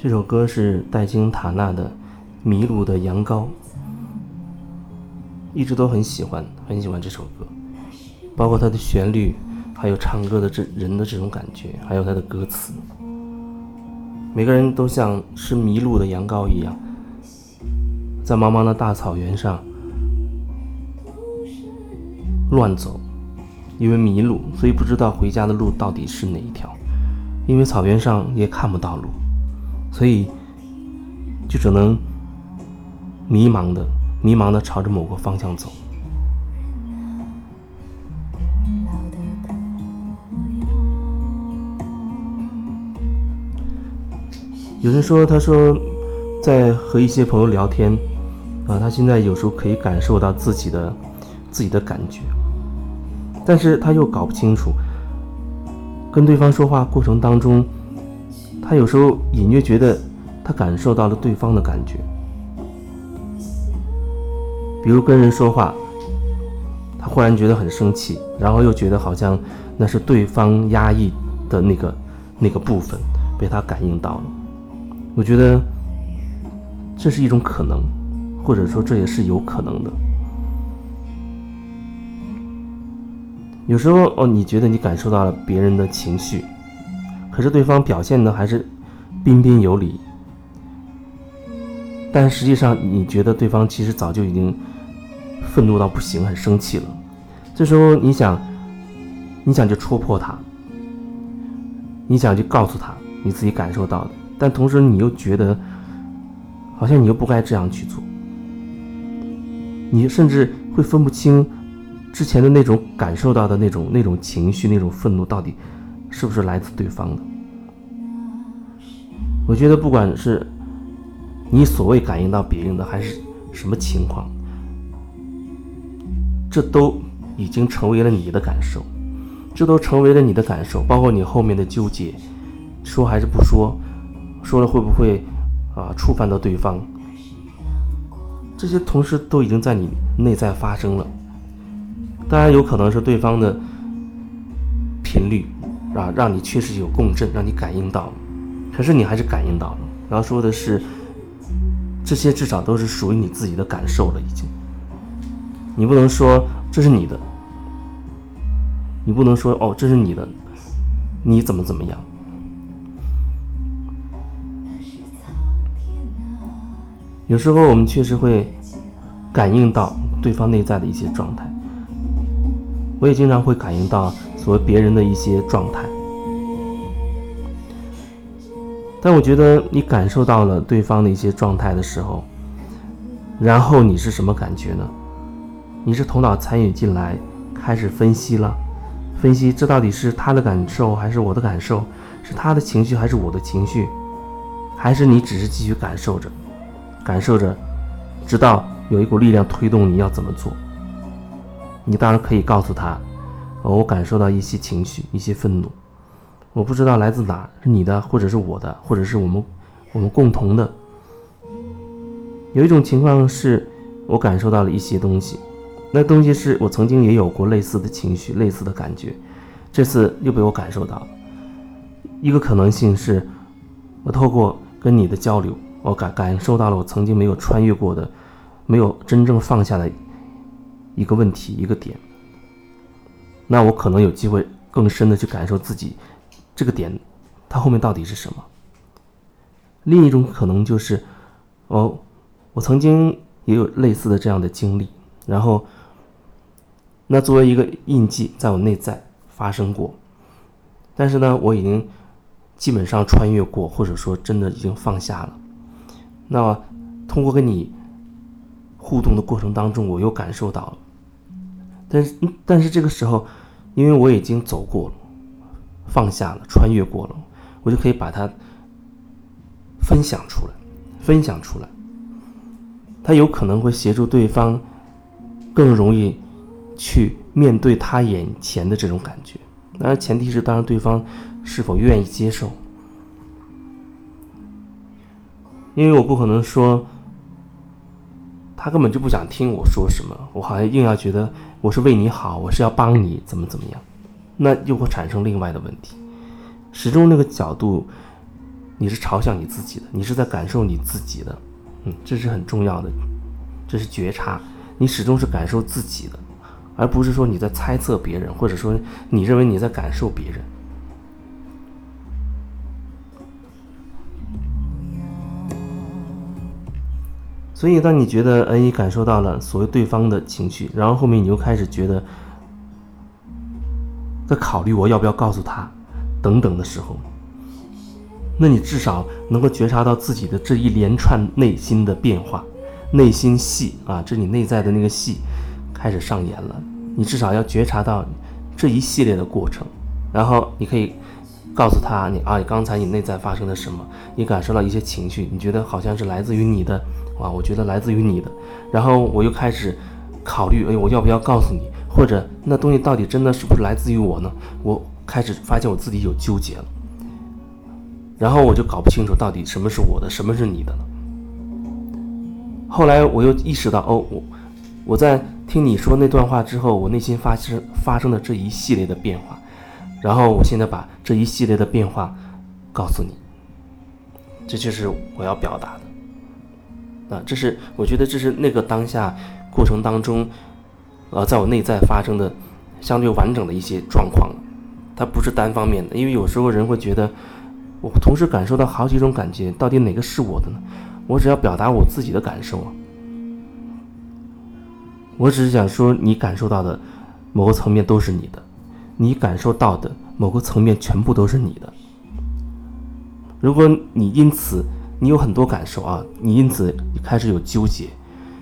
这首歌是戴金塔纳的《迷路的羊羔》，一直都很喜欢，很喜欢这首歌，包括它的旋律，还有唱歌的这人的这种感觉，还有它的歌词。每个人都像是迷路的羊羔一样，在茫茫的大草原上乱走，因为迷路，所以不知道回家的路到底是哪一条，因为草原上也看不到路。所以，就只能迷茫的、迷茫的朝着某个方向走。有人说，他说，在和一些朋友聊天，啊，他现在有时候可以感受到自己的自己的感觉，但是他又搞不清楚，跟对方说话过程当中。他有时候隐约觉得，他感受到了对方的感觉，比如跟人说话，他忽然觉得很生气，然后又觉得好像那是对方压抑的那个那个部分被他感应到了。我觉得这是一种可能，或者说这也是有可能的。有时候哦，你觉得你感受到了别人的情绪。可是对方表现的还是彬彬有礼，但实际上你觉得对方其实早就已经愤怒到不行，很生气了。这时候你想，你想就戳破他，你想去告诉他你自己感受到的，但同时你又觉得好像你又不该这样去做，你甚至会分不清之前的那种感受到的那种那种情绪、那种愤怒到底。是不是来自对方的？我觉得，不管是你所谓感应到别人的，还是什么情况，这都已经成为了你的感受，这都成为了你的感受，包括你后面的纠结，说还是不说，说了会不会啊触犯到对方？这些同时都已经在你内在发生了。当然，有可能是对方的频率。啊，让你确实有共振，让你感应到了，可是你还是感应到了。然后说的是，这些至少都是属于你自己的感受了，已经。你不能说这是你的，你不能说哦，这是你的，你怎么怎么样？有时候我们确实会感应到对方内在的一些状态，我也经常会感应到。和别人的一些状态，但我觉得你感受到了对方的一些状态的时候，然后你是什么感觉呢？你是头脑参与进来，开始分析了，分析这到底是他的感受还是我的感受，是他的情绪还是我的情绪，还是你只是继续感受着，感受着，直到有一股力量推动你要怎么做？你当然可以告诉他。我感受到一些情绪，一些愤怒，我不知道来自哪，是你的，或者是我的，或者是我们我们共同的。有一种情况是，我感受到了一些东西，那东西是我曾经也有过类似的情绪、类似的感觉，这次又被我感受到了。一个可能性是，我透过跟你的交流，我感感受到了我曾经没有穿越过的、没有真正放下的一个问题、一个点。那我可能有机会更深的去感受自己这个点，它后面到底是什么？另一种可能就是，哦，我曾经也有类似的这样的经历，然后，那作为一个印记在我内在发生过，但是呢，我已经基本上穿越过，或者说真的已经放下了。那通过跟你互动的过程当中，我又感受到了。但是，但是这个时候，因为我已经走过了，放下了，穿越过了，我就可以把它分享出来，分享出来。他有可能会协助对方更容易去面对他眼前的这种感觉。当然，前提是当然对方是否愿意接受，因为我不可能说。他根本就不想听我说什么，我好像硬要觉得我是为你好，我是要帮你怎么怎么样，那又会产生另外的问题。始终那个角度你是朝向你自己的，你是在感受你自己的，嗯，这是很重要的，这是觉察，你始终是感受自己的，而不是说你在猜测别人，或者说你认为你在感受别人。所以，当你觉得，哎，你感受到了所谓对方的情绪，然后后面你又开始觉得，在考虑我要不要告诉他，等等的时候，那你至少能够觉察到自己的这一连串内心的变化，内心戏啊，这你内在的那个戏开始上演了。你至少要觉察到这一系列的过程，然后你可以告诉他，你啊，刚才你内在发生了什么？你感受到一些情绪，你觉得好像是来自于你的。啊，我觉得来自于你的，然后我又开始考虑，哎，我要不要告诉你？或者那东西到底真的是不是来自于我呢？我开始发现我自己有纠结了，然后我就搞不清楚到底什么是我的，什么是你的了。后来我又意识到，哦，我我在听你说那段话之后，我内心发生发生的这一系列的变化，然后我现在把这一系列的变化告诉你，这就是我要表达的。啊，这是我觉得这是那个当下过程当中，呃，在我内在发生的相对完整的一些状况，它不是单方面的。因为有时候人会觉得，我同时感受到好几种感觉，到底哪个是我的呢？我只要表达我自己的感受啊，我只是想说，你感受到的某个层面都是你的，你感受到的某个层面全部都是你的。如果你因此，你有很多感受啊，你因此开始有纠结，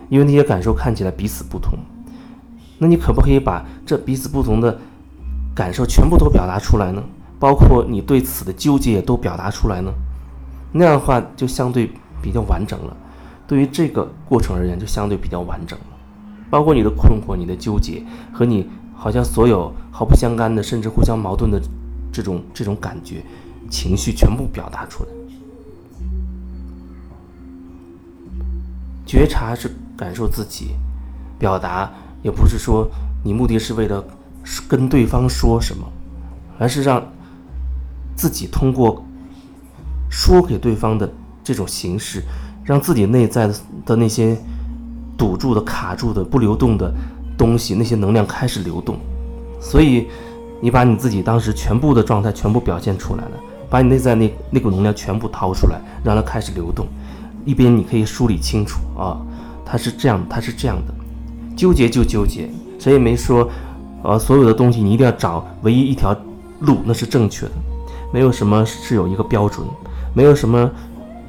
因为那些感受看起来彼此不同。那你可不可以把这彼此不同的感受全部都表达出来呢？包括你对此的纠结也都表达出来呢？那样的话就相对比较完整了。对于这个过程而言，就相对比较完整了。包括你的困惑、你的纠结和你好像所有毫不相干的，甚至互相矛盾的这种这种感觉、情绪全部表达出来。觉察是感受自己，表达也不是说你目的是为了跟对方说什么，而是让自己通过说给对方的这种形式，让自己内在的那些堵住的、卡住的、不流动的东西，那些能量开始流动。所以，你把你自己当时全部的状态全部表现出来了，把你内在那那股能量全部掏出来，让它开始流动。一边你可以梳理清楚啊，它是这样，它是这样的，纠结就纠结，谁也没说，呃，所有的东西你一定要找唯一一条路，那是正确的，没有什么是有一个标准，没有什么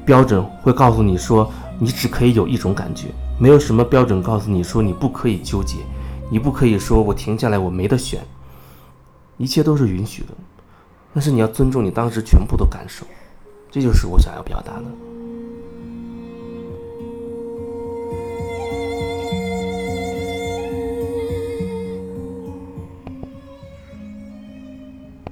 标准会告诉你说你只可以有一种感觉，没有什么标准告诉你说你不可以纠结，你不可以说我停下来我没得选，一切都是允许的，但是你要尊重你当时全部的感受，这就是我想要表达的。